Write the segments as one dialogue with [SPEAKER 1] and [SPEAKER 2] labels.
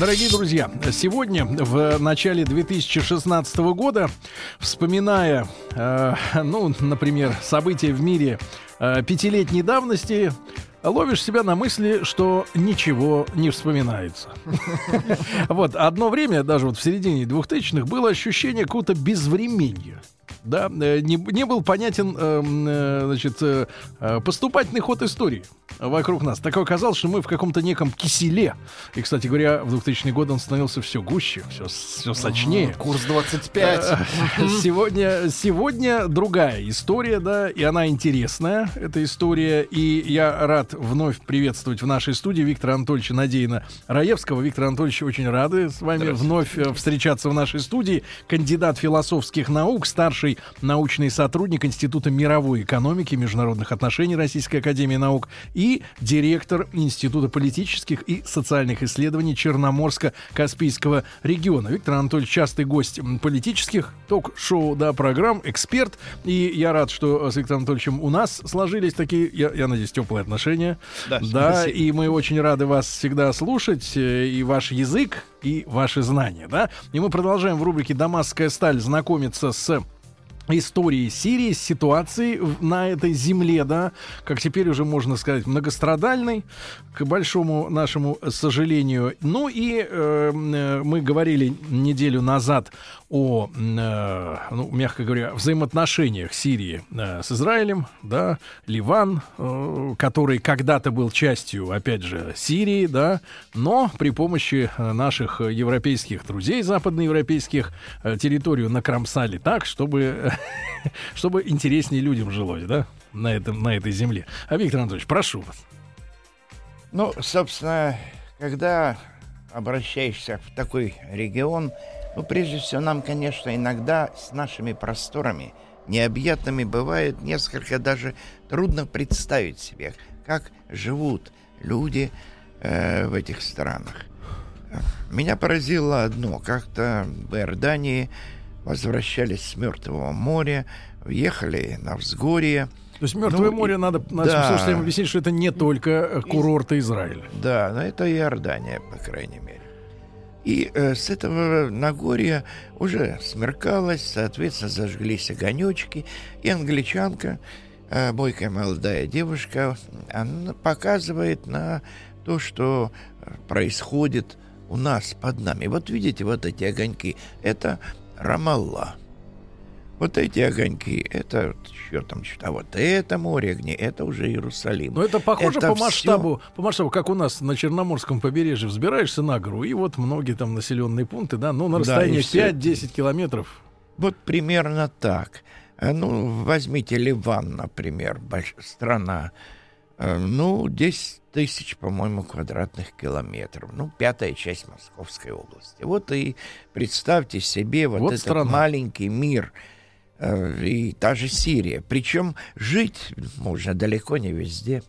[SPEAKER 1] Дорогие друзья, сегодня, в начале 2016 года, вспоминая, э, ну, например, события в мире э, пятилетней давности, ловишь себя на мысли, что ничего не вспоминается. Вот, одно время, даже вот в середине двухтысячных, было ощущение какого-то безвременья да, э, не, не был понятен, э, э, значит, э, э поступательный ход истории вокруг нас. Так оказалось, что мы в каком-то неком киселе. И, кстати говоря, в 2000 год он становился все гуще, все, все сочнее.
[SPEAKER 2] Курс 25. Э,
[SPEAKER 1] сегодня, сегодня другая история, да, и она интересная, эта история. И я рад вновь приветствовать в нашей студии Виктора Анатольевича Надеина Раевского. Виктор Анатольевич, очень рады с вами вновь встречаться в нашей студии. Кандидат философских наук, старший старший научный сотрудник Института мировой экономики и международных отношений Российской Академии Наук и директор Института политических и социальных исследований Черноморско-Каспийского региона. Виктор Анатольевич частый гость политических ток-шоу, да, программ, эксперт. И я рад, что с Виктором Анатольевичем у нас сложились такие, я, я надеюсь, теплые отношения. Да, да и мы очень рады вас всегда слушать. Э, и ваш язык, и ваши знания, да. И мы продолжаем в рубрике «Дамасская сталь» знакомиться с истории Сирии, ситуации на этой земле, да, как теперь уже можно сказать, многострадальной, к большому нашему сожалению. Ну и э, э мы говорили неделю назад о, э, ну, мягко говоря, взаимоотношениях Сирии э, с Израилем, да, Ливан, э, который когда-то был частью, опять же, Сирии, да, но при помощи э, наших европейских друзей, западноевропейских, э, территорию накромсали так, чтобы, чтобы интереснее людям жилось, да, на, этом, на этой земле. А, Виктор Анатольевич, прошу вас.
[SPEAKER 2] Ну, собственно, когда обращаешься в такой регион, ну, прежде всего, нам, конечно, иногда с нашими просторами необъятными бывает несколько даже трудно представить себе, как живут люди э, в этих странах. Меня поразило одно. Как-то в Иордании возвращались с Мертвого моря, въехали на взгорье.
[SPEAKER 1] То есть Мертвое ну, море, и, надо нашим да. слушателям объяснить, что это не только курорты Израиля.
[SPEAKER 2] Да, но это Иордания, по крайней мере. И э, с этого Нагорья уже смеркалось, соответственно, зажглись огонечки, и англичанка, э, бойкая молодая девушка, она показывает на то, что происходит у нас под нами. Вот видите, вот эти огоньки, это Рамалла. Вот эти огоньки, это что там, что а вот это море огней, это уже Иерусалим.
[SPEAKER 1] Но это похоже это по масштабу, все... по масштабу, как у нас на Черноморском побережье взбираешься на гору, и вот многие там населенные пункты, да, ну на расстоянии да, 5-10 километров.
[SPEAKER 2] Вот примерно так. А, ну, возьмите Ливан, например, страна, ну, 10 тысяч, по-моему, квадратных километров. Ну, пятая часть Московской области. Вот и представьте себе вот, вот этот страна. маленький мир – Э, и та же Сирия. Причем жить можно далеко не везде.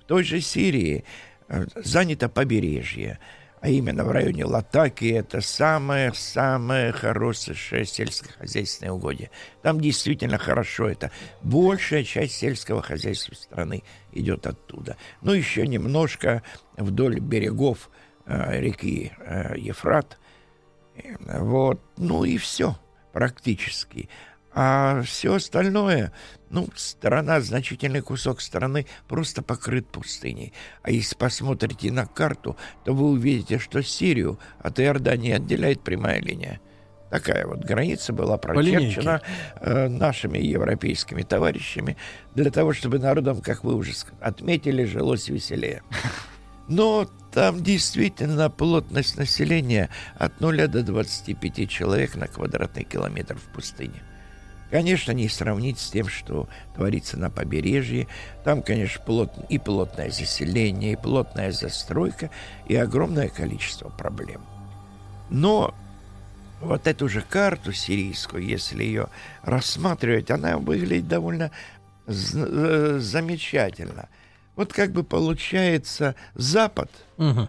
[SPEAKER 2] В той же Сирии э, занято побережье, а именно в районе Латаки это самое-самое хорошее сельскохозяйственное угодье. Там действительно хорошо это. Большая часть сельского хозяйства страны идет оттуда. Ну, еще немножко вдоль берегов э, реки э, Ефрат. Вот. Ну и все практически. А все остальное, ну, страна, значительный кусок страны просто покрыт пустыней. А если посмотрите на карту, то вы увидите, что Сирию от Иордании отделяет прямая линия. Такая вот граница была прочерчена э, нашими европейскими товарищами для того, чтобы народам, как вы уже отметили, жилось веселее. Но там действительно плотность населения от 0 до 25 человек на квадратный километр в пустыне. Конечно, не сравнить с тем, что творится на побережье. Там, конечно, плот, и плотное заселение, и плотная застройка, и огромное количество проблем. Но вот эту же карту сирийскую, если ее рассматривать, она выглядит довольно э, замечательно. Вот как бы получается запад угу.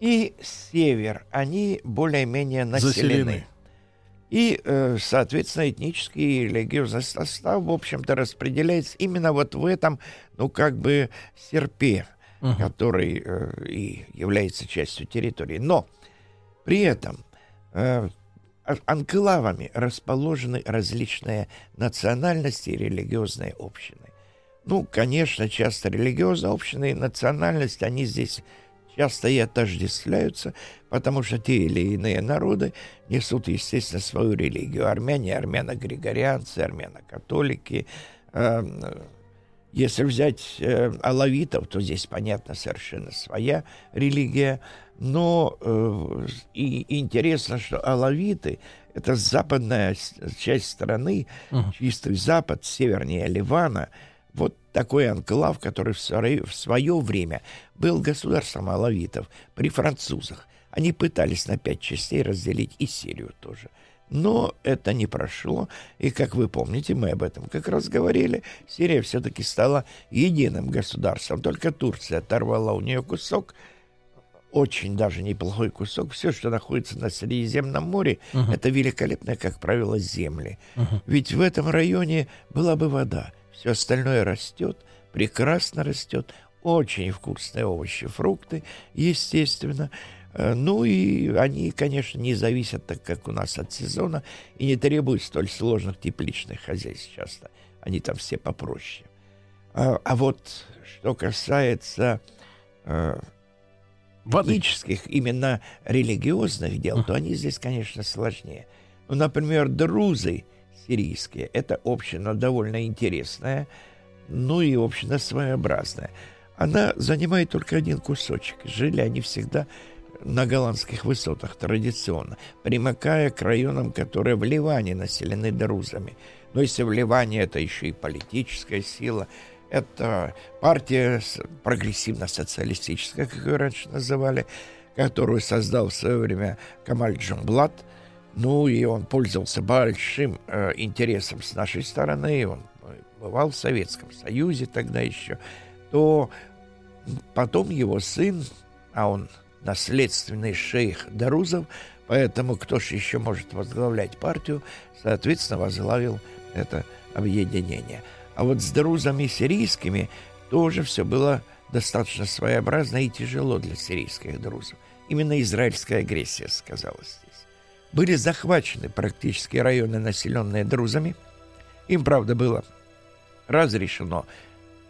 [SPEAKER 2] и север, они более-менее населены. Заселены. И, э, соответственно, этнический и религиозный состав, в общем-то, распределяется именно вот в этом, ну, как бы, серпе, угу. который э, и является частью территории. Но при этом анклавами расположены различные национальности и религиозные общины. Ну, конечно, часто религиозные общины и национальность, они здесь часто и отождествляются, потому что те или иные народы несут, естественно, свою религию. Армяне, армяно-григорианцы, армяно-католики. Эм, если взять э, алавитов, то здесь, понятно, совершенно своя религия – но э, и интересно, что алавиты — это западная часть страны, чистый запад, севернее Ливана. Вот такой анклав, который в свое, время был государством алавитов при французах. Они пытались на пять частей разделить и Сирию тоже. Но это не прошло, и, как вы помните, мы об этом как раз говорили, Сирия все-таки стала единым государством. Только Турция оторвала у нее кусок — очень даже неплохой кусок. Все, что находится на Средиземном море, uh-huh. это великолепные, как правило, земли. Uh-huh. Ведь в этом районе была бы вода. Все остальное растет, прекрасно растет. Очень вкусные овощи, фрукты, естественно. Э, ну и они, конечно, не зависят, так как у нас от сезона, и не требуют столь сложных тепличных хозяйств часто. Они там все попроще. А, а вот что касается э, этнических, именно религиозных дел, то они здесь, конечно, сложнее. Ну, например, друзы сирийские – это община довольно интересная, ну и община своеобразная. Она занимает только один кусочек. Жили они всегда на голландских высотах традиционно, примыкая к районам, которые в Ливане населены друзами. Но если в Ливане это еще и политическая сила – это партия прогрессивно-социалистическая, как ее раньше называли, которую создал в свое время Камаль Джумблат. Ну, и он пользовался большим э, интересом с нашей стороны, он бывал в Советском Союзе тогда еще, то потом его сын, а он наследственный шейх Дарузов, поэтому кто же еще может возглавлять партию, соответственно, возглавил это объединение – а вот с друзами сирийскими тоже все было достаточно своеобразно и тяжело для сирийских друзов. Именно израильская агрессия сказалась. Были захвачены практически районы, населенные друзами. Им, правда, было разрешено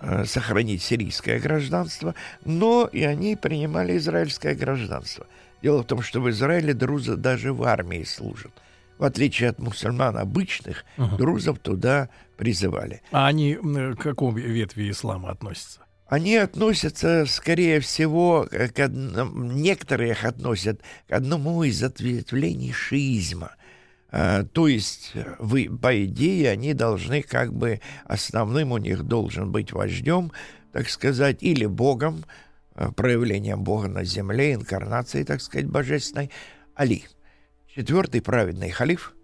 [SPEAKER 2] э, сохранить сирийское гражданство, но и они принимали израильское гражданство. Дело в том, что в Израиле друзы даже в армии служат в отличие от мусульман обычных, угу. друзов туда призывали.
[SPEAKER 1] А они к какому ветви ислама относятся?
[SPEAKER 2] Они относятся, скорее всего, к одному, некоторые их относят к одному из ответвлений шиизма. А, то есть, вы, по идее, они должны как бы основным у них должен быть вождем, так сказать, или богом, а, проявлением бога на земле, инкарнацией, так сказать, божественной, Али. Четвертый праведный халиф,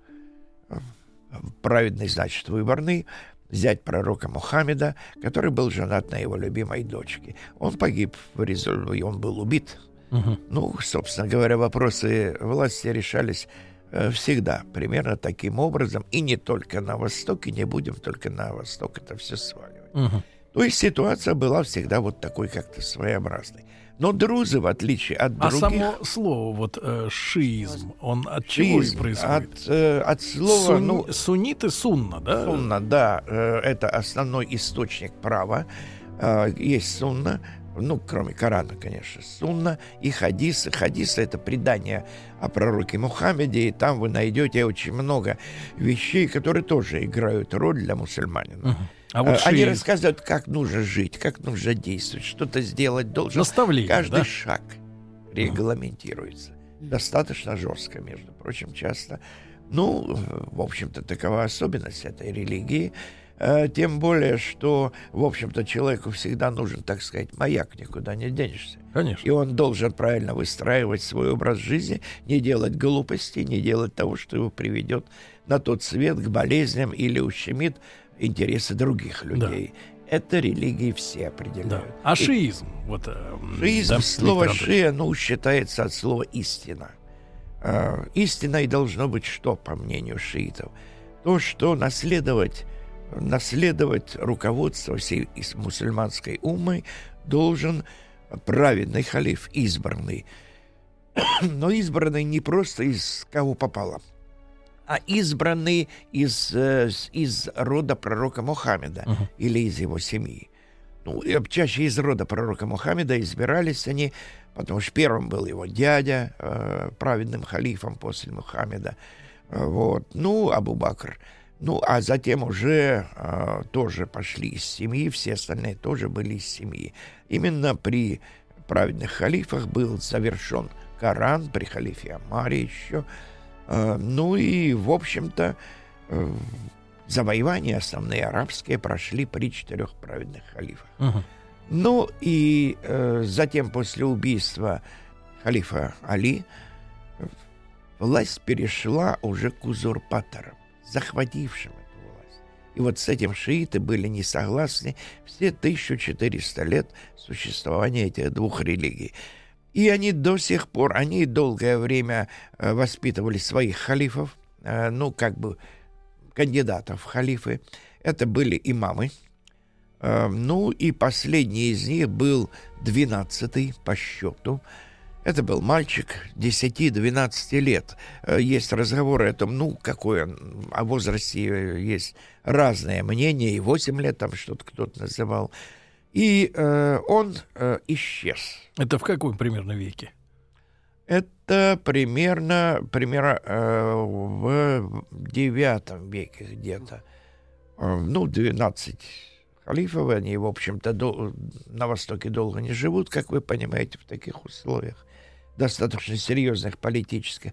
[SPEAKER 2] праведный, значит, выборный, зять пророка Мухаммеда, который был женат на его любимой дочке. Он погиб в результате, он был убит. Угу. Ну, собственно говоря, вопросы власти решались э, всегда примерно таким образом, и не только на Востоке, не будем только на Восток это все сваливать. Угу. То есть ситуация была всегда вот такой как-то своеобразной. Но друзы, в отличие от а других...
[SPEAKER 1] А само слово, вот э, шиизм, он от чего шиизм, происходит?
[SPEAKER 2] От, э, от слова...
[SPEAKER 1] Сун, ну, суннит и сунна, да?
[SPEAKER 2] Сунна, да. Э, это основной источник права. Э, есть сунна, ну, кроме Корана, конечно, сунна и хадисы. Хадисы — это предание о пророке Мухаммеде, и там вы найдете очень много вещей, которые тоже играют роль для мусульманина. Uh-huh. А вот э, Они шире... рассказывают, как нужно жить, как нужно действовать, что-то сделать должен.
[SPEAKER 1] Наставление,
[SPEAKER 2] Каждый
[SPEAKER 1] да?
[SPEAKER 2] шаг регламентируется. Mm. Достаточно жестко, между прочим, часто. Ну, в общем-то, такова особенность этой религии. Э, тем более, что, в общем-то, человеку всегда нужен, так сказать, маяк, никуда не денешься.
[SPEAKER 1] Конечно.
[SPEAKER 2] И он должен правильно выстраивать свой образ жизни, не делать глупостей, не делать того, что его приведет на тот свет к болезням или ущемит интересы других людей. Да. Это религии все определяют. Да.
[SPEAKER 1] А шиизм? Вот,
[SPEAKER 2] э, шиизм, да, слово шия, ну, считается от слова истина. Э, истиной должно быть что, по мнению шиитов? То, что наследовать наследовать руководство всей мусульманской умой должен праведный халиф, избранный. Но избранный не просто из кого попало, а избранный из, э, из рода пророка Мухаммеда uh-huh. или из его семьи. Ну, чаще из рода пророка Мухаммеда избирались они, потому что первым был его дядя, э, праведным халифом после Мухаммеда. Вот. Ну, Абу Бакр – ну, а затем уже э, тоже пошли из семьи, все остальные тоже были из семьи. Именно при праведных халифах был завершен Коран, при халифе Амаре еще. Э, ну и, в общем-то, э, завоевания основные арабские прошли при четырех праведных халифах. Uh-huh. Ну и э, затем, после убийства халифа Али, власть перешла уже к узурпаторам захватившим эту власть. И вот с этим шииты были не согласны все 1400 лет существования этих двух религий. И они до сих пор, они долгое время э, воспитывали своих халифов, э, ну, как бы кандидатов в халифы. Это были имамы. Э, ну, и последний из них был двенадцатый по счету. Это был мальчик 10-12 лет. Есть разговоры о том, ну, какой он, о возрасте есть разное мнение, и 8 лет там что-то кто-то называл. И э, он э, исчез.
[SPEAKER 1] Это в каком примерно веке?
[SPEAKER 2] Это примерно, примерно э, в девятом веке где-то. Э, ну, 12 халифов, они, в общем-то, до, на Востоке долго не живут, как вы понимаете, в таких условиях достаточно серьезных политических.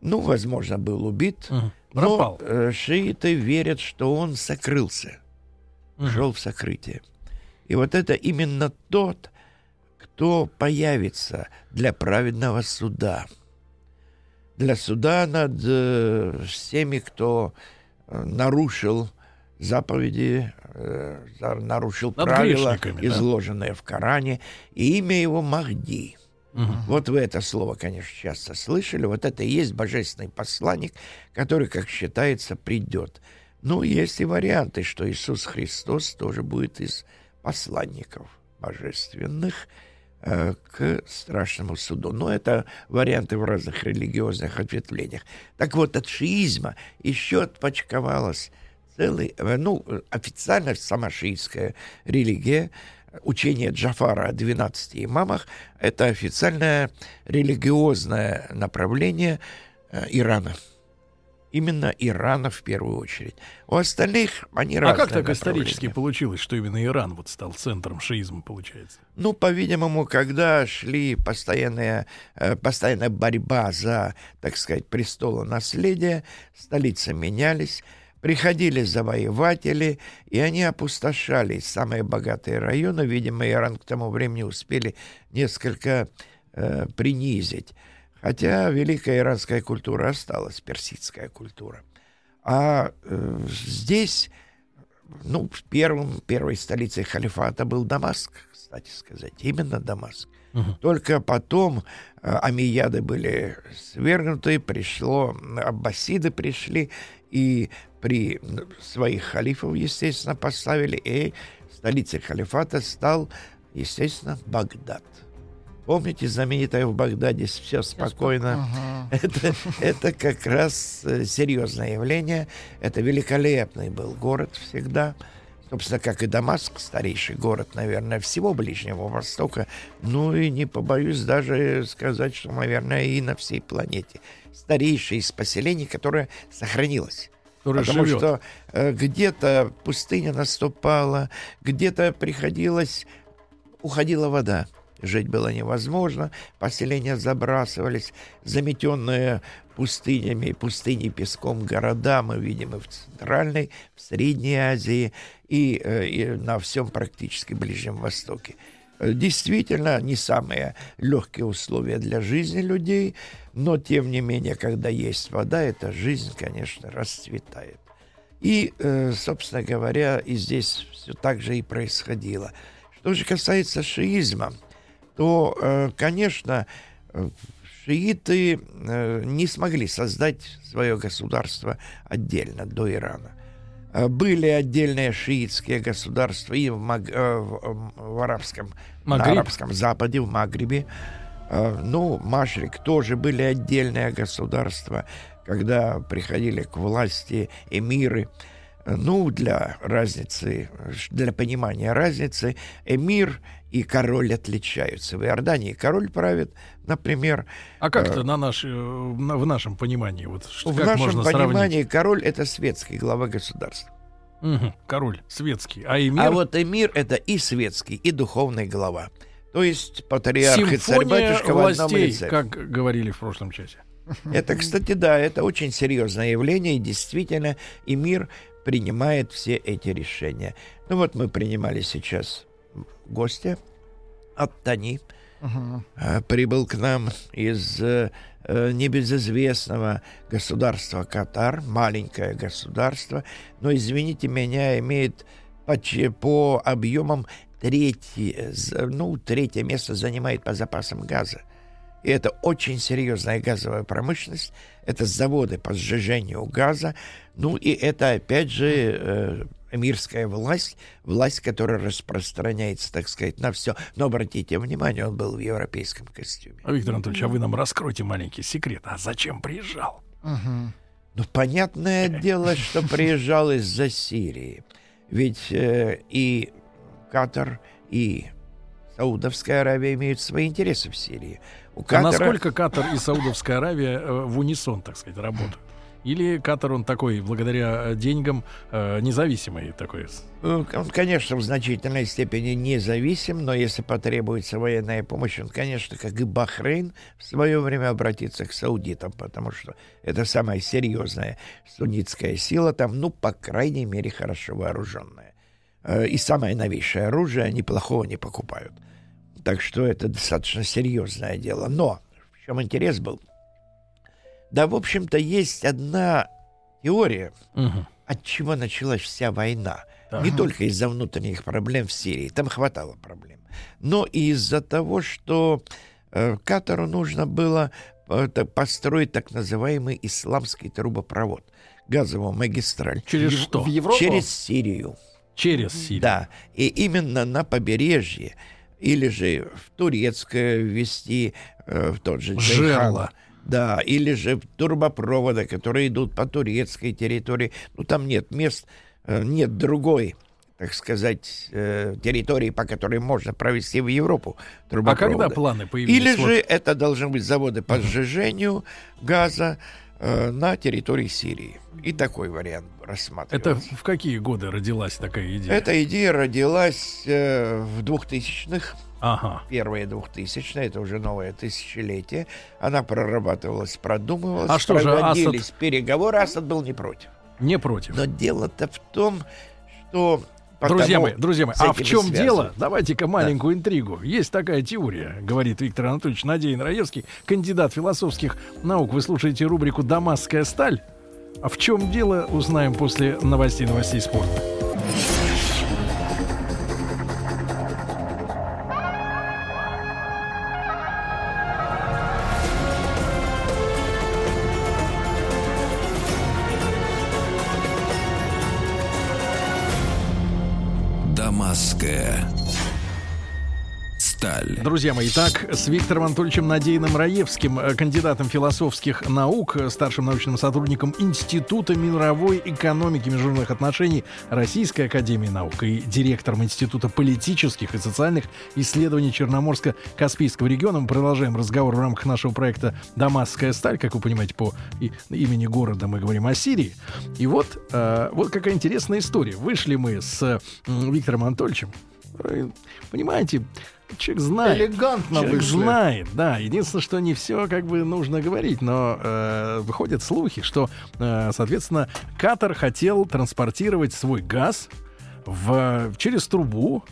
[SPEAKER 2] Ну, возможно, был убит, угу. но э, шииты верят, что он сокрылся, угу. шел в сокрытие. И вот это именно тот, кто появится для праведного суда. Для суда над э, всеми, кто э, нарушил заповеди, э, нарушил над правила, изложенные да? в Коране, и имя его Махди – Угу. Вот вы это слово, конечно, часто слышали. Вот это и есть божественный посланник, который, как считается, придет. Ну, есть и варианты, что Иисус Христос тоже будет из посланников божественных э, к страшному суду. Но это варианты в разных религиозных ответвлениях. Так вот, от шиизма еще отпочковалась целый, э, ну, официально сама шиитская религия учение Джафара о 12 имамах – это официальное религиозное направление э, Ирана. Именно Ирана в первую очередь. У остальных они разные.
[SPEAKER 1] А как так исторически получилось, что именно Иран вот стал центром шиизма, получается?
[SPEAKER 2] Ну, по-видимому, когда шли постоянная, э, постоянная борьба за, так сказать, престоло наследия, столицы менялись, Приходили завоеватели, и они опустошали самые богатые районы. Видимо, Иран к тому времени успели несколько э, принизить. Хотя великая иранская культура осталась, персидская культура. А э, здесь, ну, первым, первой столицей халифата был Дамаск, кстати сказать, именно Дамаск. Угу. Только потом э, амияды были свергнуты, пришло, аббасиды пришли, и при своих халифов, естественно, поставили, и столицей халифата стал, естественно, Багдад. Помните, знаменитое в Багдаде все спокойно? Ага. Это, это как раз э, серьезное явление. Это великолепный был город всегда. Собственно, как и Дамаск, старейший город, наверное, всего Ближнего Востока. Ну и не побоюсь даже сказать, что, наверное, и на всей планете. Старейшее из поселений, которое сохранилось который Потому живет. что э, где-то пустыня наступала, где-то приходилось, уходила вода. Жить было невозможно, поселения забрасывались, заметенные пустынями, пустыней песком города мы видим и в Центральной, в Средней Азии, и, э, и на всем практически Ближнем Востоке. Действительно, не самые легкие условия для жизни людей, но, тем не менее, когда есть вода, эта жизнь, конечно, расцветает. И, э, собственно говоря, и здесь все так же и происходило. Что же касается шиизма, то, э, конечно, шииты не смогли создать свое государство отдельно до Ирана. Были отдельные шиитские государства и в, Маг... в, в арабском, на арабском Западе, в Магрибе. Ну, Машрик тоже были отдельные государства когда приходили к власти эмиры, ну, для разницы, для понимания разницы, эмир и король отличаются. В Иордании король правит, например.
[SPEAKER 1] А как это э, на наш, на, в нашем понимании? Вот,
[SPEAKER 2] что, в нашем можно понимании сравнить? король это светский глава государства.
[SPEAKER 1] Угу, король светский. А эмир?
[SPEAKER 2] А вот эмир это и светский, и духовный глава. То есть патриарх Симфония и царь-батюшка
[SPEAKER 1] в одном лице. как говорили в прошлом часе.
[SPEAKER 2] Это, кстати, да, это очень серьезное явление, и действительно, и мир принимает все эти решения. Ну вот мы принимали сейчас гостя от Тани. Uh-huh. Прибыл к нам из э, небезызвестного государства Катар, маленькое государство, но, извините меня, имеет по, по объемам третье, ну, третье место занимает по запасам газа. И это очень серьезная газовая промышленность. Это заводы по сжижению газа. Ну и это, опять же, э, эмирская власть, власть, которая распространяется, так сказать, на все. Но обратите внимание, он был в европейском костюме.
[SPEAKER 1] А, Виктор Анатольевич, а вы нам раскройте маленький секрет. А зачем приезжал?
[SPEAKER 2] Угу. Ну, понятное дело, что приезжал из-за Сирии. Ведь э, и Катар, и Саудовская Аравия имеют свои интересы в Сирии.
[SPEAKER 1] У Катара... А насколько Катар и Саудовская Аравия э, в унисон, так сказать, работают? Или Катар, он такой, благодаря э, деньгам, э, независимый такой?
[SPEAKER 2] Он, конечно, в значительной степени независим, но если потребуется военная помощь, он, конечно, как и Бахрейн, в свое время обратится к саудитам, потому что это самая серьезная суннитская сила там, ну, по крайней мере, хорошо вооруженная. И самое новейшее оружие они плохого не покупают. Так что это достаточно серьезное дело. Но в чем интерес был? Да, в общем-то, есть одна теория, угу. от чего началась вся война. Ага. Не только из-за внутренних проблем в Сирии, там хватало проблем, но и из-за того, что э, Катару нужно было э, построить так называемый исламский трубопровод, газовую магистраль.
[SPEAKER 1] Через что?
[SPEAKER 2] В Европу? Через Сирию.
[SPEAKER 1] Через Сирию.
[SPEAKER 2] Да, и именно на побережье или же в турецкое ввести, э, в тот же
[SPEAKER 1] Жерло.
[SPEAKER 2] Да, или же турбопроводы, которые идут по турецкой территории. Ну, там нет мест, э, нет другой так сказать, э, территории, по которой можно провести в Европу
[SPEAKER 1] А когда планы появились?
[SPEAKER 2] Или вот... же это должны быть заводы по сжижению газа, на территории Сирии. И такой вариант рассматривается.
[SPEAKER 1] Это в какие годы родилась такая идея?
[SPEAKER 2] Эта идея родилась э, в 2000-х.
[SPEAKER 1] Ага.
[SPEAKER 2] Первые 2000-е, это уже новое тысячелетие. Она прорабатывалась, продумывалась,
[SPEAKER 1] а что
[SPEAKER 2] проводились
[SPEAKER 1] же, Асад...
[SPEAKER 2] переговоры. Асад был не против.
[SPEAKER 1] Не против.
[SPEAKER 2] Но дело-то в том, что
[SPEAKER 1] друзья мои, друзья мои, а в чем дело? Давайте-ка маленькую да. интригу. Есть такая теория, говорит Виктор Анатольевич Надеин Раевский, кандидат философских наук. Вы слушаете рубрику «Дамасская сталь». А в чем дело, узнаем после новостей новостей спорта.
[SPEAKER 3] Сталь.
[SPEAKER 1] Друзья мои, итак, с Виктором Анатольевичем Надеиным Раевским, э, кандидатом философских наук, э, старшим научным сотрудником Института мировой экономики и международных отношений Российской Академии Наук и директором Института политических и социальных исследований Черноморско-Каспийского региона. Мы продолжаем разговор в рамках нашего проекта «Дамасская сталь». Как вы понимаете, по имени города мы говорим о Сирии. И вот, э, вот какая интересная история. Вышли мы с Виктором Анатольевичем Понимаете, человек знает.
[SPEAKER 2] Элегантно
[SPEAKER 1] человек
[SPEAKER 2] вышли.
[SPEAKER 1] знает, да. Единственное, что не все как бы нужно говорить, но э, выходят слухи, что, э, соответственно, Катар хотел транспортировать свой газ в, через трубу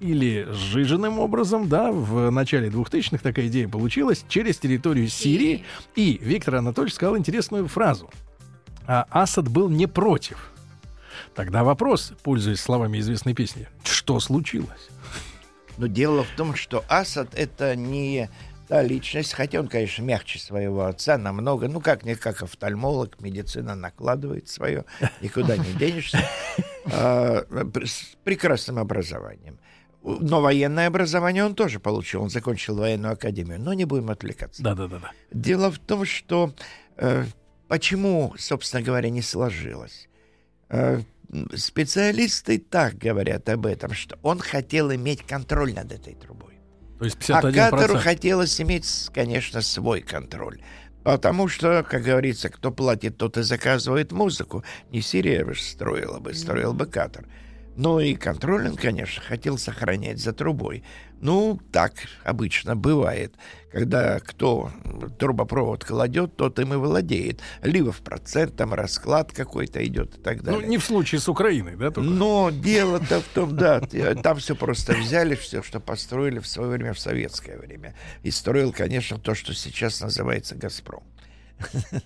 [SPEAKER 1] или сжиженным образом, да, в начале 2000-х такая идея получилась, через территорию Сирии. И Виктор Анатольевич сказал интересную фразу. А Асад был не против. Тогда вопрос, пользуясь словами известной песни, что случилось?
[SPEAKER 2] Но дело в том, что Асад это не та личность, хотя он, конечно, мягче своего отца намного, ну как не как офтальмолог, медицина накладывает свое, никуда не денешься, а, с прекрасным образованием. Но военное образование он тоже получил, он закончил военную академию, но не будем отвлекаться.
[SPEAKER 1] Да-да-да.
[SPEAKER 2] Дело в том, что э, почему, собственно говоря, не сложилось. Э, специалисты так говорят об этом, что он хотел иметь контроль над этой трубой.
[SPEAKER 1] То есть
[SPEAKER 2] А
[SPEAKER 1] 51%.
[SPEAKER 2] Катару хотелось иметь, конечно, свой контроль. Потому что, как говорится, кто платит, тот и заказывает музыку. Не Сирия бы строила бы, строил бы Катар. Ну и контроль он, конечно, хотел сохранять за трубой. Ну, так обычно бывает. Когда кто трубопровод кладет, тот им и владеет. Либо в процент, там расклад какой-то идет и так
[SPEAKER 1] Ну,
[SPEAKER 2] далее.
[SPEAKER 1] не в случае с Украиной, да? только?
[SPEAKER 2] Но дело-то в том, да, т- там все просто взяли, все, что построили в свое время, в советское время. И строил, конечно, то, что сейчас называется «Газпром».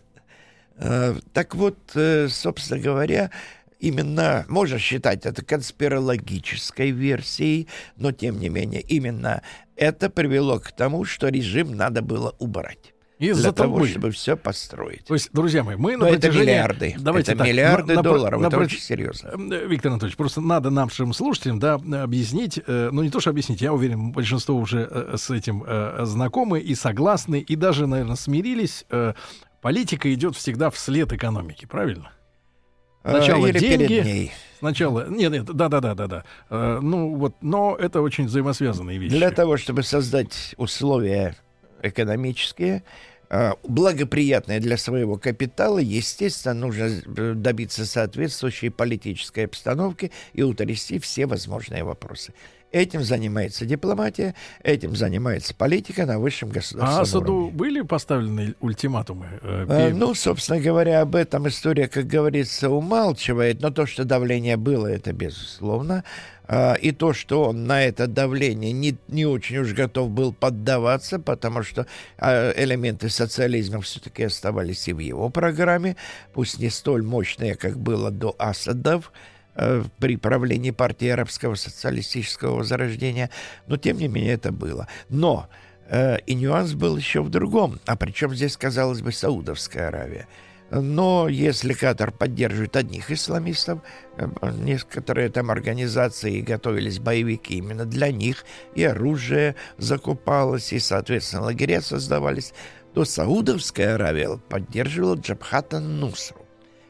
[SPEAKER 2] Э, Так вот, э, собственно говоря, именно, можно считать это конспирологической версией, но тем не менее, именно это привело к тому, что режим надо было убрать.
[SPEAKER 1] Из-за
[SPEAKER 2] для того,
[SPEAKER 1] трубы.
[SPEAKER 2] чтобы все построить.
[SPEAKER 1] То есть, друзья мои, мы на
[SPEAKER 2] Но это
[SPEAKER 1] протяжении...
[SPEAKER 2] миллиарды.
[SPEAKER 1] Давайте
[SPEAKER 2] это
[SPEAKER 1] так,
[SPEAKER 2] миллиарды
[SPEAKER 1] на- на-
[SPEAKER 2] долларов.
[SPEAKER 1] на
[SPEAKER 2] это
[SPEAKER 1] проти-
[SPEAKER 2] очень серьезно.
[SPEAKER 1] Э, Виктор Анатольевич, просто надо нашим слушателям, да, объяснить, э, ну не то, что объяснить, я уверен, большинство уже э, с этим э, знакомы и согласны, и даже, наверное, смирились. Э, Политика идет всегда вслед экономики, правильно? Сначала
[SPEAKER 2] Э, Или
[SPEAKER 1] деньги,
[SPEAKER 2] перед ней.
[SPEAKER 1] Сначала, нет, нет, да, да, да, да, да. Э, ну вот, но это очень взаимосвязанные вещи.
[SPEAKER 2] Для того, чтобы создать условия экономические, э, благоприятные для своего капитала, естественно, нужно э, добиться соответствующей политической обстановки и утрясти все возможные вопросы. Этим занимается дипломатия, этим занимается политика на высшем
[SPEAKER 1] А
[SPEAKER 2] государственном
[SPEAKER 1] Асаду
[SPEAKER 2] уровне.
[SPEAKER 1] были поставлены ультиматумы? э,
[SPEAKER 2] Э,
[SPEAKER 1] пе-
[SPEAKER 2] Ну, собственно говоря, об этом история, как говорится, умалчивает, но то, что давление было, это безусловно. А, И то, что он на это давление не, не очень уж готов был поддаваться, потому что а, элементы социализма все-таки оставались и в его программе, пусть не столь мощные, как было до Асадов, э, при правлении партии арабского социалистического возрождения, но тем не менее это было. Но э, и нюанс был еще в другом, а причем здесь, казалось бы, Саудовская Аравия. Но если Катар поддерживает одних исламистов, э, некоторые там организации готовились боевики именно для них, и оружие закупалось, и, соответственно, лагеря создавались, то Саудовская Аравия поддерживала Джабхата Нусру.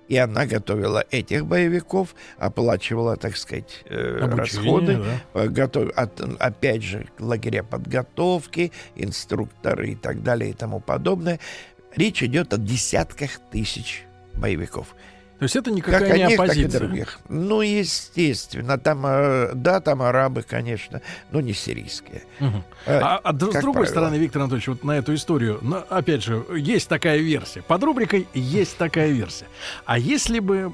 [SPEAKER 2] И она готовила этих боевиков, оплачивала, так сказать, э,
[SPEAKER 1] Обучение,
[SPEAKER 2] расходы,
[SPEAKER 1] да.
[SPEAKER 2] э, готов- от- опять же, лагеря подготовки, инструкторы и так далее и тому подобное. Речь идет о десятках тысяч боевиков.
[SPEAKER 1] То есть это
[SPEAKER 2] Как
[SPEAKER 1] никакая не
[SPEAKER 2] одних, так и
[SPEAKER 1] оппозиция.
[SPEAKER 2] других. Ну, естественно, там, э, да, там арабы, конечно, но не сирийские. Э,
[SPEAKER 1] А, а с
[SPEAKER 2] как
[SPEAKER 1] другой
[SPEAKER 2] правило.
[SPEAKER 1] стороны, Виктор Анатольевич, вот на эту историю, ну, опять же, есть такая версия. Под рубрикой есть такая версия. А если бы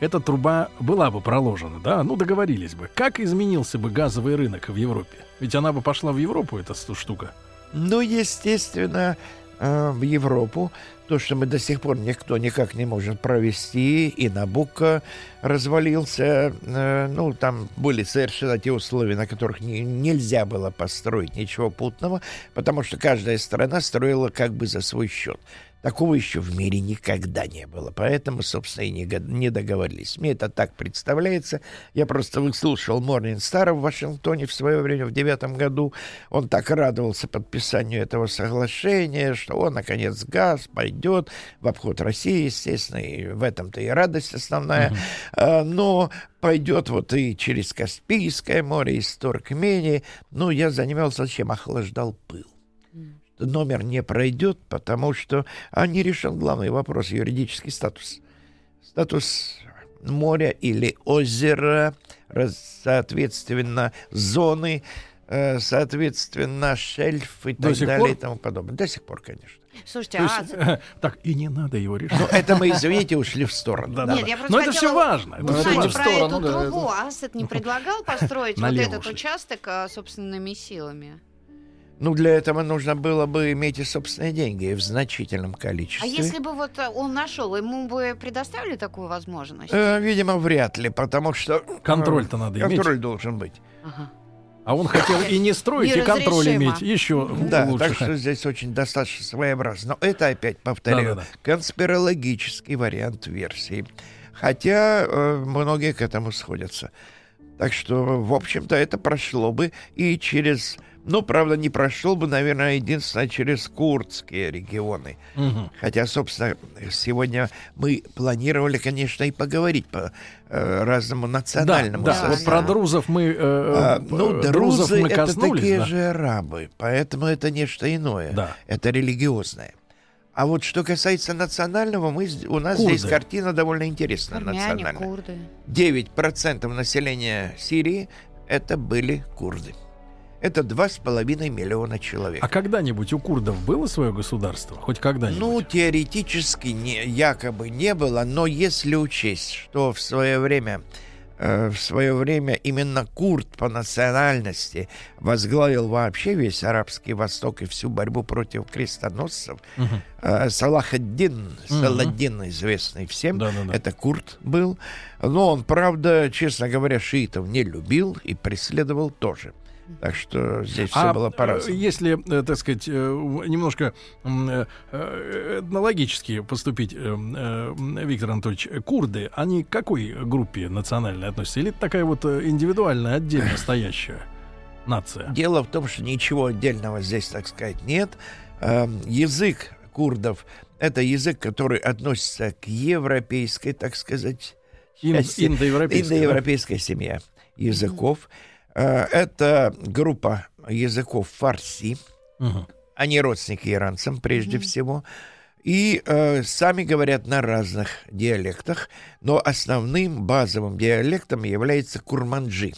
[SPEAKER 1] эта труба была бы проложена, да, ну договорились бы, как изменился бы газовый рынок в Европе? Ведь она бы пошла в Европу, эта штука.
[SPEAKER 2] Ну, естественно, э, в Европу, то, что мы до сих пор никто никак не может провести, и Набука развалился, э, ну, там были совершенно те условия, на которых не- нельзя было построить ничего путного, потому что каждая страна строила как бы за свой счет. Такого еще в мире никогда не было. Поэтому, собственно, и не, не договорились. Мне это так представляется. Я просто выслушал Морнин Стара в Вашингтоне в свое время, в девятом году. Он так радовался подписанию этого соглашения, что он, наконец, газ пойдет в обход России, естественно, и в этом-то и радость основная. А, Но пойдет вот и через Каспийское море, из Туркмении. Ну, я занимался чем? Охлаждал пыл номер не пройдет, потому что а не решен главный вопрос юридический статус. Статус моря или озера, соответственно, зоны э, соответственно, шельф и
[SPEAKER 1] До
[SPEAKER 2] так далее
[SPEAKER 1] пор?
[SPEAKER 2] и тому подобное. До сих пор, конечно.
[SPEAKER 4] Слушайте,
[SPEAKER 1] То
[SPEAKER 4] а...
[SPEAKER 1] есть, э, так, и не надо его решать.
[SPEAKER 2] Ну, это мы, извините, ушли в сторону.
[SPEAKER 1] Да,
[SPEAKER 2] да.
[SPEAKER 4] Нет,
[SPEAKER 1] да.
[SPEAKER 4] я просто
[SPEAKER 1] Но это
[SPEAKER 4] хотела
[SPEAKER 1] все важно. это
[SPEAKER 5] Ну, не
[SPEAKER 1] важно.
[SPEAKER 4] про эту
[SPEAKER 5] да,
[SPEAKER 4] трубу. Асет не предлагал построить вот этот
[SPEAKER 1] ушли.
[SPEAKER 4] участок а, собственными силами?
[SPEAKER 2] Ну, для этого нужно было бы иметь и собственные деньги в значительном
[SPEAKER 4] А
[SPEAKER 2] количестве.
[SPEAKER 4] если бы вот э, он нашел, ему бы предоставили такую возможность?
[SPEAKER 2] Э, видимо, вряд ли, потому что... э,
[SPEAKER 1] Контроль-то надо иметь.
[SPEAKER 2] Контроль должен быть.
[SPEAKER 4] Ага.
[SPEAKER 1] А он хотел и не строить, и контроль иметь. Еще
[SPEAKER 2] Да,
[SPEAKER 1] лучше.
[SPEAKER 2] так что здесь очень достаточно своеобразно. Но это, опять повторяю,
[SPEAKER 1] Да-да-да.
[SPEAKER 2] конспирологический вариант версии. Хотя э, многие к этому сходятся. Так что, в общем-то, это прошло бы и через... Ну, правда, не прошел бы, наверное, единственное, через курдские регионы.
[SPEAKER 1] Мгм.
[SPEAKER 2] Хотя, собственно, сегодня мы планировали, конечно, и поговорить по э, разному
[SPEAKER 1] Да,
[SPEAKER 2] национальному
[SPEAKER 1] да,
[SPEAKER 4] составу.
[SPEAKER 1] вот про друзов мы, э,
[SPEAKER 2] А,
[SPEAKER 1] э,
[SPEAKER 2] ну,
[SPEAKER 1] друзов
[SPEAKER 2] друзы
[SPEAKER 1] мы
[SPEAKER 2] это такие
[SPEAKER 1] да.
[SPEAKER 2] же арабы, поэтому это нечто иное.
[SPEAKER 1] Да.
[SPEAKER 2] Это религиозное. А вот что касается национального, мы, у нас
[SPEAKER 1] Курды.
[SPEAKER 2] здесь картина довольно интересная
[SPEAKER 4] Армяне,
[SPEAKER 2] национальная.
[SPEAKER 4] курды.
[SPEAKER 2] 9% населения Сирии это были курды. Это 2,5 миллиона человек.
[SPEAKER 1] А когда-нибудь у курдов было свое государство? Хоть когда-нибудь?
[SPEAKER 2] Ну, теоретически не, якобы не было, но если учесть, что в свое время э, в свое время именно Курд по национальности возглавил вообще весь Арабский Восток и всю борьбу против крестоносцев.
[SPEAKER 1] Мгм.
[SPEAKER 2] Э, Салахаддин, Саладдин, известный всем,
[SPEAKER 1] Да-да-да.
[SPEAKER 2] это Курд был. Но он, правда, честно говоря, шиитов не любил и преследовал тоже. Так что здесь все
[SPEAKER 1] А
[SPEAKER 2] было
[SPEAKER 1] э,
[SPEAKER 2] по-разному.
[SPEAKER 1] если, э, так сказать, э, немножко этнологически поступить, Виктор Анатольевич, курды, они к какой группе национальной относятся? Или это такая вот индивидуальная, отдельно стоящая нация?
[SPEAKER 2] Дело в том, что ничего отдельного здесь, так сказать, нет. Эм, язык курдов — это язык, который относится к европейской, так сказать,
[SPEAKER 1] Ин-
[SPEAKER 2] части-
[SPEAKER 1] индоевропейская, да?
[SPEAKER 2] семье языков. Э, Это группа языков фарси.
[SPEAKER 1] Мгм.
[SPEAKER 2] Они родственники иранцам прежде всего. И э, сами говорят на разных диалектах, но основным базовым диалектом является курманджи.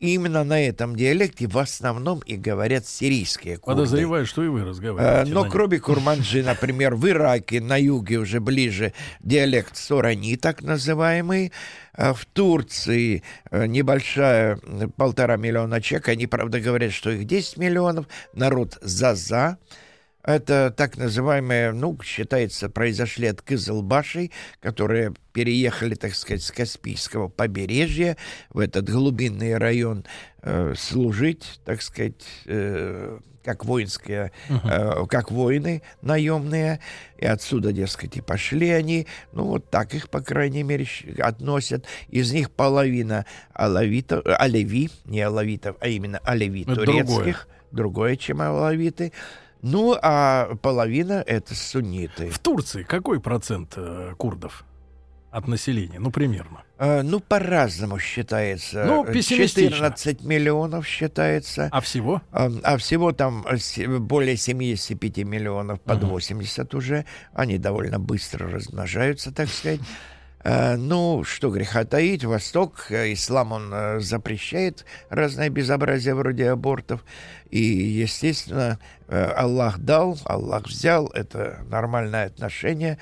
[SPEAKER 2] И именно на этом диалекте в основном и говорят сирийские курды.
[SPEAKER 1] Подозреваю, что и вы
[SPEAKER 2] Э,
[SPEAKER 1] разговариваете.
[SPEAKER 2] Но кроме курманджи, например, в Ираке, на юге уже ближе диалект Сурани, так называемый. А В Турции э, небольшая, полтора миллиона человек. Они, правда, говорят, что их 10 миллионов. Народ Заза. Это так называемые, ну, считается, произошли от Кызылбашей, которые переехали, так сказать, с Каспийского побережья в этот глубинный район э, служить, так сказать, э, как воинские, э, как воины наемные. И отсюда, дескать, и пошли они. Ну, вот так их, по крайней мере, относят. Из них половина алавитов, алеви, не алавитов, а именно алеви
[SPEAKER 1] Это
[SPEAKER 2] турецких. Другое, чем алавиты. Ну, а половина — это сунниты.
[SPEAKER 1] В Турции какой процент э, курдов от населения? Ну, примерно.
[SPEAKER 2] Э, ну, по-разному считается.
[SPEAKER 1] Ну,
[SPEAKER 2] Э,
[SPEAKER 1] пессимистично.
[SPEAKER 2] 14 миллионов считается.
[SPEAKER 1] А всего?
[SPEAKER 2] А, а всего там э, более 75 миллионов, под 80 уже. Они довольно быстро размножаются, так сказать. Э, Ну, что греха таить, Восток, э, ислам, он э, запрещает разное безобразие вроде абортов. И, естественно, Аллах дал, Аллах взял. Это нормальное отношение,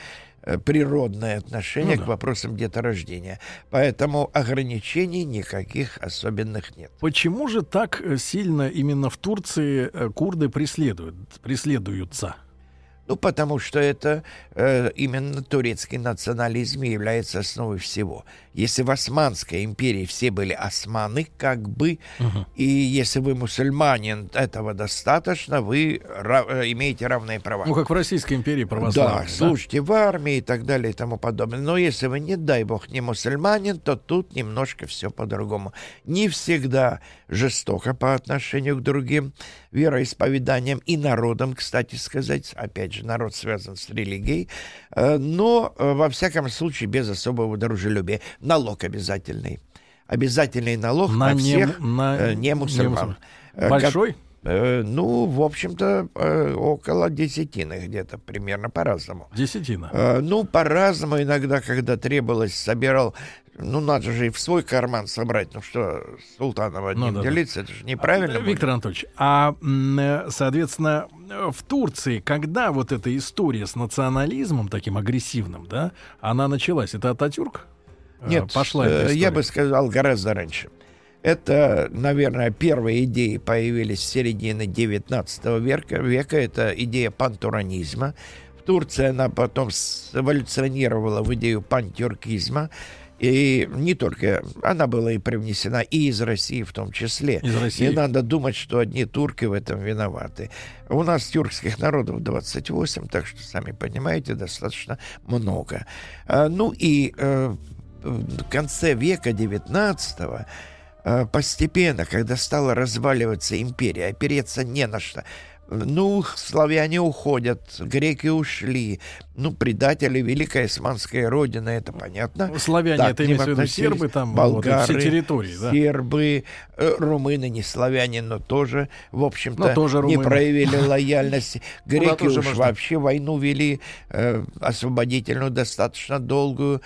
[SPEAKER 2] природное отношение
[SPEAKER 1] Ну да.
[SPEAKER 2] к вопросам деторождения. Поэтому ограничений никаких особенных нет.
[SPEAKER 1] Почему же так сильно именно в Турции курды преследуют, преследуются?
[SPEAKER 2] Ну, потому что это э, именно турецкий национализм является основой всего. Если в Османской империи все были османы, как бы, и если вы мусульманин, этого достаточно, вы ра- э, имеете равные права.
[SPEAKER 1] Ну, как в Российской империи
[SPEAKER 2] Да,
[SPEAKER 1] православной.
[SPEAKER 2] служите в армии и так далее и тому подобное. Но если вы, не дай бог, не мусульманин, то тут немножко все по-другому. Не всегда жестоко по отношению к другим вероисповеданиям и народам, кстати сказать. Опять же, народ связан с религией. Э, Но, э, во всяком случае, без особого дружелюбия. Налог обязательный. Обязательный налог
[SPEAKER 1] На
[SPEAKER 2] на,
[SPEAKER 1] не-
[SPEAKER 2] всех
[SPEAKER 1] на
[SPEAKER 2] э, не мусульман.
[SPEAKER 1] мусульман. Большой?
[SPEAKER 2] Ну, в общем-то, около десятины где-то, примерно по-разному.
[SPEAKER 1] Десятина.
[SPEAKER 2] Ну, по-разному иногда, когда требовалось, собирал Ну, надо же и в свой карман собрать. Ну что, Султанова одним
[SPEAKER 1] Ну, да, да.
[SPEAKER 2] делиться, это же неправильно.
[SPEAKER 1] А,
[SPEAKER 2] будет.
[SPEAKER 1] Виктор Анатольевич, а, э, соответственно, в Турции, когда вот эта история с национализмом таким агрессивным, да, она началась? Это Ататюрк? э,
[SPEAKER 2] Нет,
[SPEAKER 1] пошла
[SPEAKER 2] э,
[SPEAKER 1] эта
[SPEAKER 2] я
[SPEAKER 1] история?
[SPEAKER 2] бы сказал гораздо раньше. Это, наверное, первые идеи появились в середине 19 века. века. Это идея пантуранизма. В Турции она потом эволюционировала в идею пантюркизма. И не только, она была и привнесена и из России в том числе.
[SPEAKER 1] Из России.
[SPEAKER 2] Не надо думать, что одни турки в этом виноваты. У нас тюркских народов 28, так что, сами понимаете, достаточно много. А, Ну и э, в конце века 19 постепенно, когда стала разваливаться империя, опереться не на что, ну, славяне уходят, греки ушли, ну, предатели Великой Османской Родины, это понятно.
[SPEAKER 1] Ну, Славяне,
[SPEAKER 2] Так,
[SPEAKER 1] это имеется в виду сербы, там,
[SPEAKER 2] болгары,
[SPEAKER 1] вот, все территории, да?
[SPEAKER 2] сербы, э, румыны, не славяне, но тоже, в общем-то,
[SPEAKER 1] тоже
[SPEAKER 2] не проявили лояльности. Греки
[SPEAKER 5] тоже
[SPEAKER 2] уж
[SPEAKER 5] можно.
[SPEAKER 2] вообще войну вели э, освободительную достаточно долгую,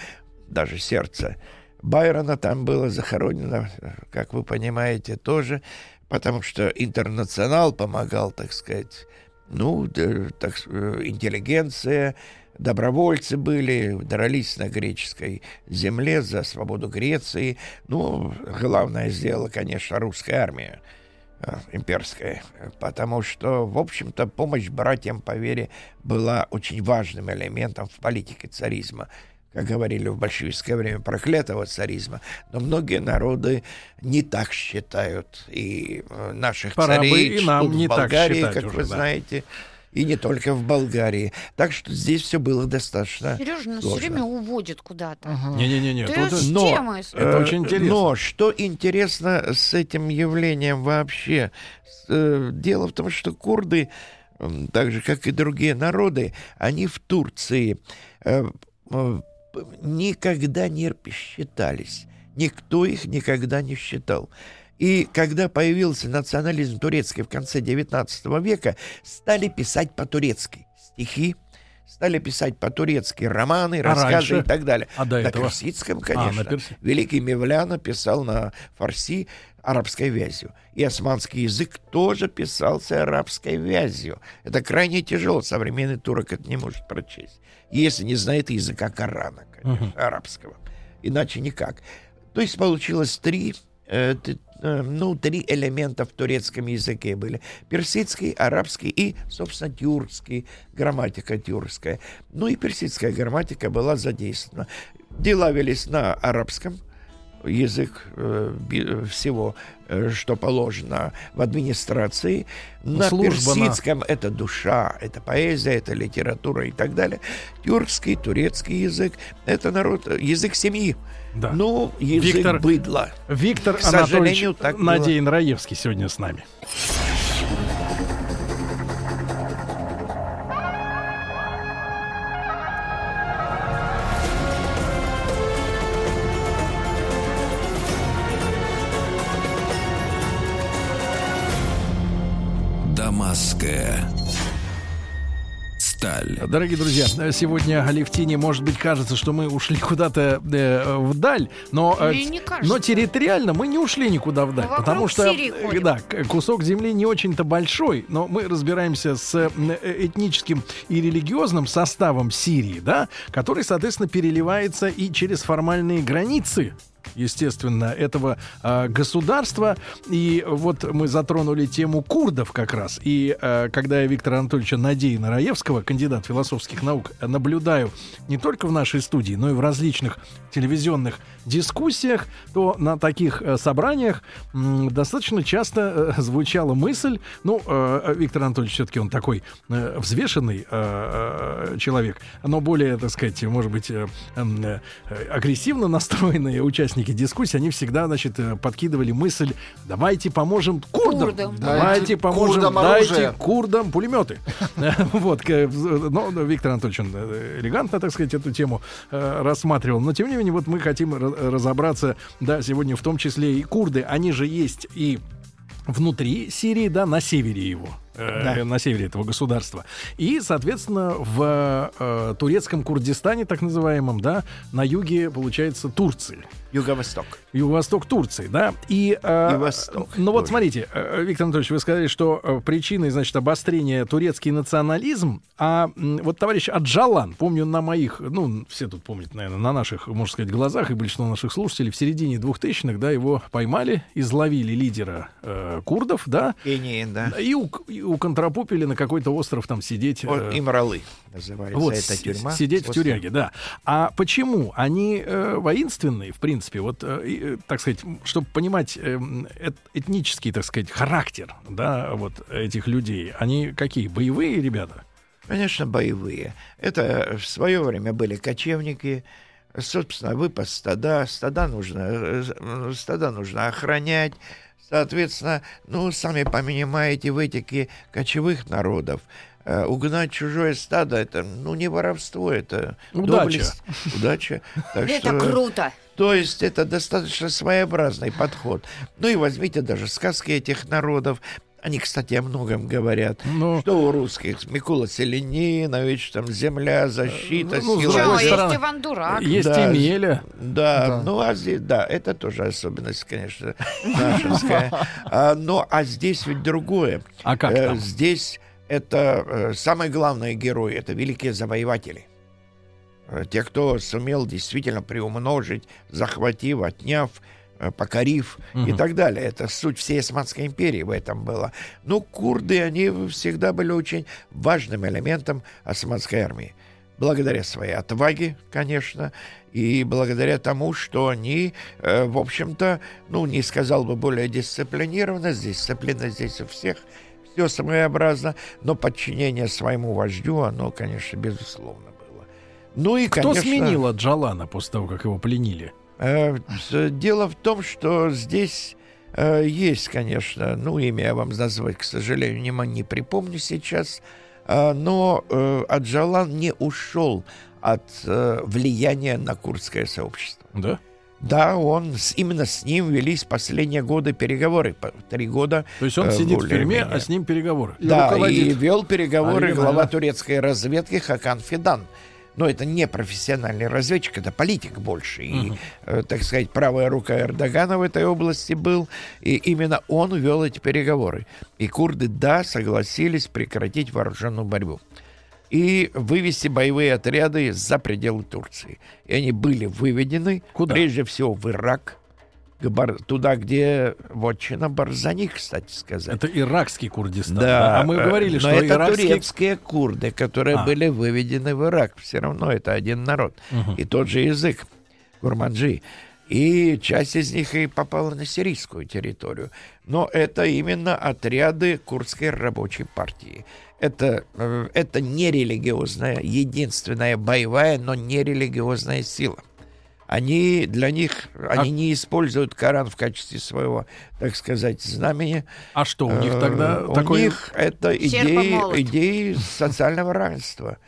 [SPEAKER 2] даже сердце. Байрона там было захоронено, э, как вы понимаете, тоже, потому что интернационал помогал, так сказать, ну, так, э, интеллигенция, добровольцы были, дрались на греческой земле за свободу Греции. Ну, главное сделала, конечно, русская армия э, имперская, потому что, в общем-то, помощь братьям по вере была очень важным элементом в политике царизма. Как говорили в большевистское время, проклятого царизма. Но многие народы не так считают. И э, наших
[SPEAKER 1] Пора бы
[SPEAKER 2] царей
[SPEAKER 1] и нам не
[SPEAKER 2] в
[SPEAKER 1] так
[SPEAKER 2] Болгарии,
[SPEAKER 1] считать
[SPEAKER 2] как
[SPEAKER 1] уже,
[SPEAKER 2] вы
[SPEAKER 1] да.
[SPEAKER 2] знаете. И не только в Болгарии. Так что здесь все было достаточно
[SPEAKER 4] Сережа нас все время уводит куда-то.
[SPEAKER 1] Не-не-не,
[SPEAKER 4] Ты
[SPEAKER 1] тут-
[SPEAKER 4] с
[SPEAKER 2] но-
[SPEAKER 4] темы.
[SPEAKER 1] Это
[SPEAKER 2] Э,
[SPEAKER 1] очень интересно.
[SPEAKER 2] Но что интересно с этим явлением вообще? Э, Дело в том, что курды, так же как и другие народы, они в Турции э, э, никогда не считались. Никто их никогда не считал. И когда появился национализм турецкий в конце XIX века, стали писать по-турецки стихи, стали писать по-турецки романы, рассказы
[SPEAKER 1] раньше?
[SPEAKER 2] и так далее.
[SPEAKER 1] А до
[SPEAKER 2] на
[SPEAKER 1] этого?
[SPEAKER 2] персидском, конечно.
[SPEAKER 1] на перси-
[SPEAKER 2] Великий Мевляна писал на фарси арабской вязью. И османский язык тоже писался арабской вязью. Это крайне тяжело. Современный турок это не может прочесть. Если не знает языка Корана, конечно, арабского. Иначе никак. То есть получилось три, э, э, ну, три элемента в турецком языке были. Персидский, арабский и, собственно, тюркский, грамматика тюркская. Ну и персидская грамматика была задействована. Дела велись на арабском, язык э, всего, э, что положено в администрации. На
[SPEAKER 1] служба на-
[SPEAKER 2] персидском это душа, это поэзия, это литература и так далее. Тюркский, турецкий язык — это народ, язык семьи.
[SPEAKER 1] Да.
[SPEAKER 2] Ну, язык
[SPEAKER 1] Виктор-
[SPEAKER 2] быдла.
[SPEAKER 1] Виктор
[SPEAKER 2] К
[SPEAKER 1] Анатольевич
[SPEAKER 2] так было.
[SPEAKER 1] Надеян Раевский сегодня с нами. Дорогие друзья, сегодня Алевтине, может быть, кажется, что мы ушли куда-то э, вдаль, но, э, но территориально мы не ушли никуда вдаль,
[SPEAKER 4] Мы
[SPEAKER 1] потому что э, да, кусок земли не очень-то большой, но мы разбираемся с э, этническим и религиозным составом Сирии, да, который, соответственно, переливается и через формальные границы естественно, этого э, государства. И вот мы затронули тему курдов как раз. И э, когда я Виктора Анатольевича Надеяна Раевского, кандидат философских наук, наблюдаю не только в нашей студии, но и в различных телевизионных дискуссиях, то на таких э, собраниях м, достаточно часто э, звучала мысль, ну, э, Виктор Анатольевич все-таки он такой э, взвешенный э, э, человек, но более, так сказать, может быть, э, э, э, агрессивно настроенные участники дискуссии, они всегда, значит, э, подкидывали мысль, давайте поможем курдам,
[SPEAKER 4] Курдам.
[SPEAKER 1] давайте
[SPEAKER 5] Дайте
[SPEAKER 1] поможем,
[SPEAKER 5] курдам
[SPEAKER 1] дайте
[SPEAKER 5] оружие».
[SPEAKER 1] курдам пулеметы. Вот, но Виктор Анатольевич, он э, элегантно, так сказать, эту тему э, рассматривал. Но, тем не менее, вот мы хотим ра- разобраться, да, сегодня в том числе и курды. Они же есть и внутри Сирии, да, на севере его. Э,
[SPEAKER 2] Да.
[SPEAKER 1] на севере этого государства. И, соответственно, в э, турецком Курдистане, так называемом, да, на юге, получается, Турции.
[SPEAKER 2] Юго-восток.
[SPEAKER 1] Юго-восток Турции, да. И, э,
[SPEAKER 2] И восток
[SPEAKER 1] Ну вот смотрите, э, Виктор Анатольевич, вы сказали, что э, причиной, значит, обострения турецкий национализм, а вот товарищ Аджалан, помню на моих, ну, все тут помнят, наверное, на наших, можно сказать, глазах и большинство наших слушателей, в середине 2000-х, да, его поймали, изловили лидера э, курдов, да,
[SPEAKER 2] Кении, да.
[SPEAKER 1] и, и уконтропупили на какой-то остров там сидеть. Э,
[SPEAKER 2] Имралы называется
[SPEAKER 1] вот,
[SPEAKER 2] эта тюрьма.
[SPEAKER 1] сидеть в
[SPEAKER 2] Остров.
[SPEAKER 1] тюряге, да. А почему? Они э, воинственные, в принципе, вот, э, э, так сказать, чтобы понимать э, эт- этнический, так сказать, характер, да, вот этих людей, они какие? Боевые ребята?
[SPEAKER 2] Конечно, боевые. Это в свое время были кочевники. Собственно, выпас стада. Стада нужно, э, стада нужно охранять. Соответственно, ну, сами понимаете, в этике кочевых народов э, угнать чужое стадо это ну не воровство, это
[SPEAKER 1] Удача.
[SPEAKER 2] доблесть, удача. Так
[SPEAKER 4] Это
[SPEAKER 2] что-
[SPEAKER 4] круто.
[SPEAKER 2] то есть это достаточно своеобразный подход. Ну и возьмите даже сказки этих народов. Они, кстати, о многом говорят.
[SPEAKER 1] Ну,
[SPEAKER 2] Что у русских? Микула Селенинович, там земля, защита,
[SPEAKER 1] Ну,
[SPEAKER 2] сила.
[SPEAKER 4] Чё, есть
[SPEAKER 1] стороны,
[SPEAKER 4] Иван Дурак.
[SPEAKER 1] есть
[SPEAKER 2] Да.
[SPEAKER 1] Емеля.
[SPEAKER 2] Да,
[SPEAKER 5] Да.
[SPEAKER 2] ну а здесь, да, это тоже особенность, конечно, нашинская. А, но а здесь ведь другое.
[SPEAKER 1] А как
[SPEAKER 2] Э,
[SPEAKER 1] там?
[SPEAKER 2] Здесь это э, самый главный герой, это великие завоеватели. Э, Те, кто сумел действительно приумножить, захватив, отняв, э, покорив и
[SPEAKER 1] Мгм.
[SPEAKER 2] так далее. Это суть всей Османской империи в этом была. Ну, курды, они всегда были очень важным элементом османской армии. Благодаря своей отваге, конечно, и благодаря тому, что они, э, в общем-то, ну, не сказал бы более дисциплинированно, дисциплина здесь у всех, все своеобразно, но подчинение своему вождю, оно, конечно, безусловно было. Ну и,
[SPEAKER 1] Кто
[SPEAKER 2] конечно,
[SPEAKER 1] сменил Аджалана после того, как его пленили?
[SPEAKER 2] Э, дело в том, что здесь э, есть, конечно, ну, имя я вам назвать, к сожалению, не, не припомню сейчас, а, но э, Аджалан не ушел от э, влияния на курдское сообщество.
[SPEAKER 1] Да?
[SPEAKER 2] Да, он с- именно с ним велись последние годы переговоры, три года.
[SPEAKER 1] То есть он
[SPEAKER 2] Э,
[SPEAKER 1] сидит в тюрьме, а с ним переговоры.
[SPEAKER 5] И
[SPEAKER 2] да, и
[SPEAKER 5] руководит.
[SPEAKER 2] вел переговоры
[SPEAKER 1] Оригинально.
[SPEAKER 2] глава турецкой разведки Хакан Фидан. Но это не профессиональный разведчик, это политик больше. И, э, так сказать, правая рука Эрдогана в этой области был. И именно он вел эти переговоры. И курды, да, согласились прекратить вооруженную борьбу. И вывести боевые отряды за пределы Турции. И они были выведены,
[SPEAKER 1] Куда?
[SPEAKER 2] прежде всего, в Ирак, Бар- туда, где вотчина Барзани, кстати сказать.
[SPEAKER 1] Это иракский Курдистан.
[SPEAKER 2] Да,
[SPEAKER 1] А мы
[SPEAKER 2] э,
[SPEAKER 1] говорили,
[SPEAKER 2] но
[SPEAKER 1] что
[SPEAKER 2] это
[SPEAKER 1] иракский...
[SPEAKER 2] турецкие курды, которые
[SPEAKER 1] А.
[SPEAKER 2] были выведены в Ирак. Все равно это один народ.
[SPEAKER 1] Мгм.
[SPEAKER 2] И тот же язык, гурманджи. И часть из них и попала на сирийскую территорию. Но это именно отряды курдской рабочей партии. Это, э, это нерелигиозная, единственная боевая, но нерелигиозная сила. Они для них,
[SPEAKER 1] А
[SPEAKER 2] они не используют Коран в качестве своего, так сказать, знамени.
[SPEAKER 1] А что, у них тогда
[SPEAKER 2] Э, у
[SPEAKER 1] такой...
[SPEAKER 2] них это идеи, идеи социального равенства,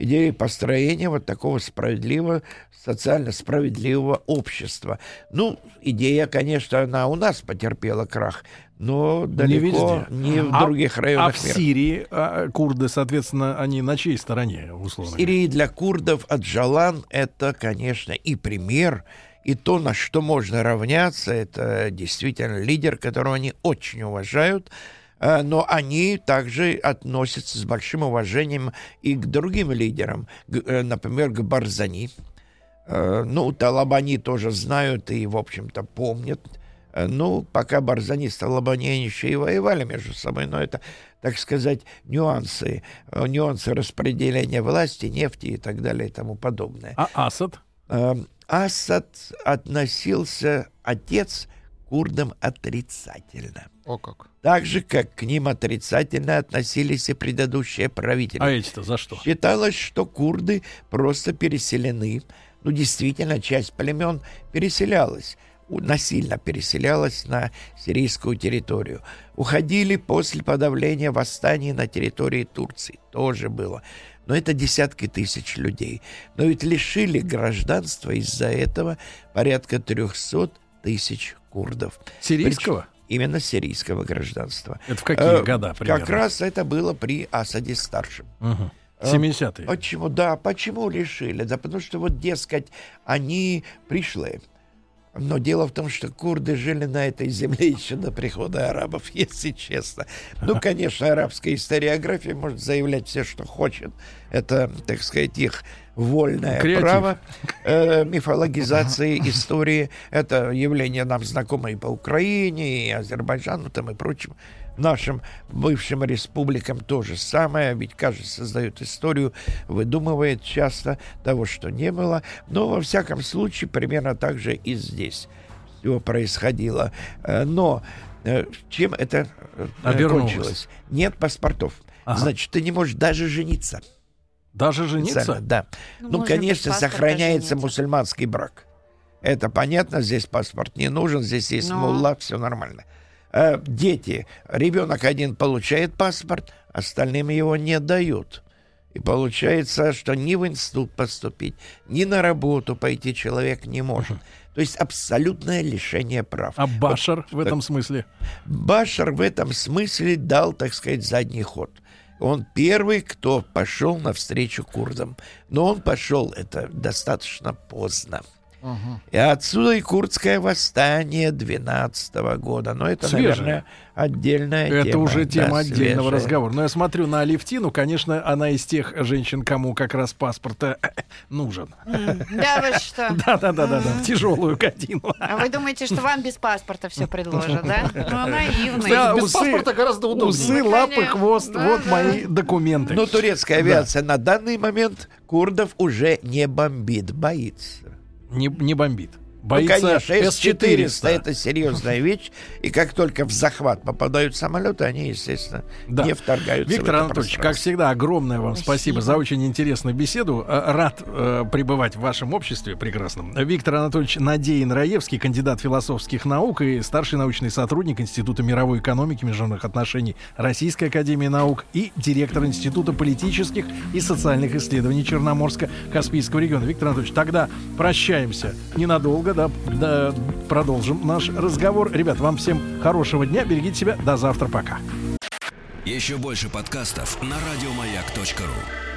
[SPEAKER 2] идеи построения вот такого справедливого, социально справедливого общества. Ну, идея, конечно, она у нас потерпела крах, но далеко
[SPEAKER 1] везде.
[SPEAKER 2] не в
[SPEAKER 1] А-
[SPEAKER 2] других
[SPEAKER 1] А
[SPEAKER 2] районах
[SPEAKER 1] в
[SPEAKER 2] мира.
[SPEAKER 1] Сирии а, курды, соответственно, они на чьей стороне, условно?
[SPEAKER 2] В Сирии для курдов Аджалан это, конечно, и пример, и то, на что можно равняться, это действительно лидер, которого они очень уважают, но они также относятся с большим уважением и к другим лидерам, э, например, к Барзани. Э, Ну, Талабани тоже знают и, в общем-то, помнят. Э, Ну, пока Барзани с Талабани еще и воевали между собой, но это, так сказать, нюансы, э, нюансы распределения власти, нефти и так далее и тому подобное.
[SPEAKER 1] А Асад?
[SPEAKER 2] Асад относился, отец, к курдам отрицательно.
[SPEAKER 5] О как.
[SPEAKER 2] Так же, как к ним отрицательно относились и предыдущие правители.
[SPEAKER 1] А эти-то за что?
[SPEAKER 2] Считалось, что курды просто переселены. Ну, действительно, часть племен переселялась, насильно переселялась на сирийскую территорию. Уходили после подавления восстаний на территории Турции. Тоже было. Но это десятки тысяч людей. Но ведь лишили гражданства из-за этого порядка 300 тысяч курдов.
[SPEAKER 1] Сирийского?
[SPEAKER 2] Именно сирийского гражданства.
[SPEAKER 1] Это в какие
[SPEAKER 2] Э,
[SPEAKER 1] года примерно?
[SPEAKER 2] Как раз это было при Асаде старшем. Э,
[SPEAKER 1] 70-е.
[SPEAKER 2] Почему? Да, почему лишили? Да потому что вот, дескать, они пришли. Но дело в том, что курды жили на этой земле еще до прихода арабов, если честно. Ну, конечно, арабская историография может заявлять все, что хочет. Это, так сказать, их вольное
[SPEAKER 1] Креатив.
[SPEAKER 2] право э, мифологизации истории. Это явление нам знакомо и по Украине, и Азербайджану там и прочим нашим бывшим республикам то же самое, ведь каждый создает историю, выдумывает часто того, что не было. Но, во всяком случае, примерно так же и здесь все происходило. Э, Но э, чем это э,
[SPEAKER 1] Обернулось.
[SPEAKER 2] кончилось? Нет паспортов.
[SPEAKER 1] Ага.
[SPEAKER 2] Значит, ты не можешь даже жениться.
[SPEAKER 1] Даже жениться?
[SPEAKER 2] Да.
[SPEAKER 4] Ну,
[SPEAKER 2] Ну, конечно, сохраняется мусульманский брак. Это понятно, здесь паспорт не нужен, здесь есть
[SPEAKER 4] Но.
[SPEAKER 2] мулла, все нормально. Э, дети, ребенок один получает паспорт, остальным его не дают. И получается, что ни в институт поступить, ни на работу пойти человек не может. То есть абсолютное лишение прав.
[SPEAKER 1] А Башар в
[SPEAKER 2] Вот,
[SPEAKER 1] этом смысле?
[SPEAKER 2] Башар в этом смысле дал, так сказать, задний ход. Он первый, кто пошел навстречу курдам. Но он пошел это достаточно поздно. И отсюда и курдское восстание 12 года. Но это,
[SPEAKER 1] Свежее.
[SPEAKER 2] наверное, отдельная тема.
[SPEAKER 1] Это уже
[SPEAKER 2] да,
[SPEAKER 1] тема отдельного
[SPEAKER 2] свежая.
[SPEAKER 1] разговора. Но я смотрю на Алевтину, конечно, она из тех женщин, кому как раз паспорт нужен.
[SPEAKER 4] Да вы что?
[SPEAKER 1] Да-да-да-да, в тяжелую годину.
[SPEAKER 4] А вы думаете, что вам без паспорта все предложат, да? Ну, наивный.
[SPEAKER 1] Да,
[SPEAKER 5] без паспорта гораздо удобнее.
[SPEAKER 1] Усы,
[SPEAKER 4] Ну,
[SPEAKER 1] лапы, хвост,
[SPEAKER 4] Да,
[SPEAKER 1] вот
[SPEAKER 4] да.
[SPEAKER 1] мои документы.
[SPEAKER 2] Но турецкая авиация на данный момент курдов уже не бомбит, боится.
[SPEAKER 1] Не, не бомбит.
[SPEAKER 2] Ну,
[SPEAKER 1] Боится
[SPEAKER 2] конечно, С-400
[SPEAKER 1] С-400.
[SPEAKER 2] это серьезная вещь. И как только в захват попадают самолеты, они, естественно,
[SPEAKER 1] Да.
[SPEAKER 2] не вторгаются
[SPEAKER 1] Виктор
[SPEAKER 2] в это
[SPEAKER 1] Анатольевич, как всегда, огромное вам спасибо.
[SPEAKER 4] Спасибо.
[SPEAKER 1] за очень интересную беседу. Э, Рад э, пребывать в вашем обществе прекрасном. Виктор Анатольевич Надеин Раевский, кандидат философских наук и старший научный сотрудник Института мировой экономики и международных отношений Российской академии наук и директор Института политических и социальных исследований Черноморско-Каспийского региона. Виктор Анатольевич, тогда прощаемся ненадолго, да, да, продолжим наш разговор. Ребят, вам всем хорошего дня, берегите себя, до завтра, пока.
[SPEAKER 3] Еще больше подкастов на радиомаяк.ру.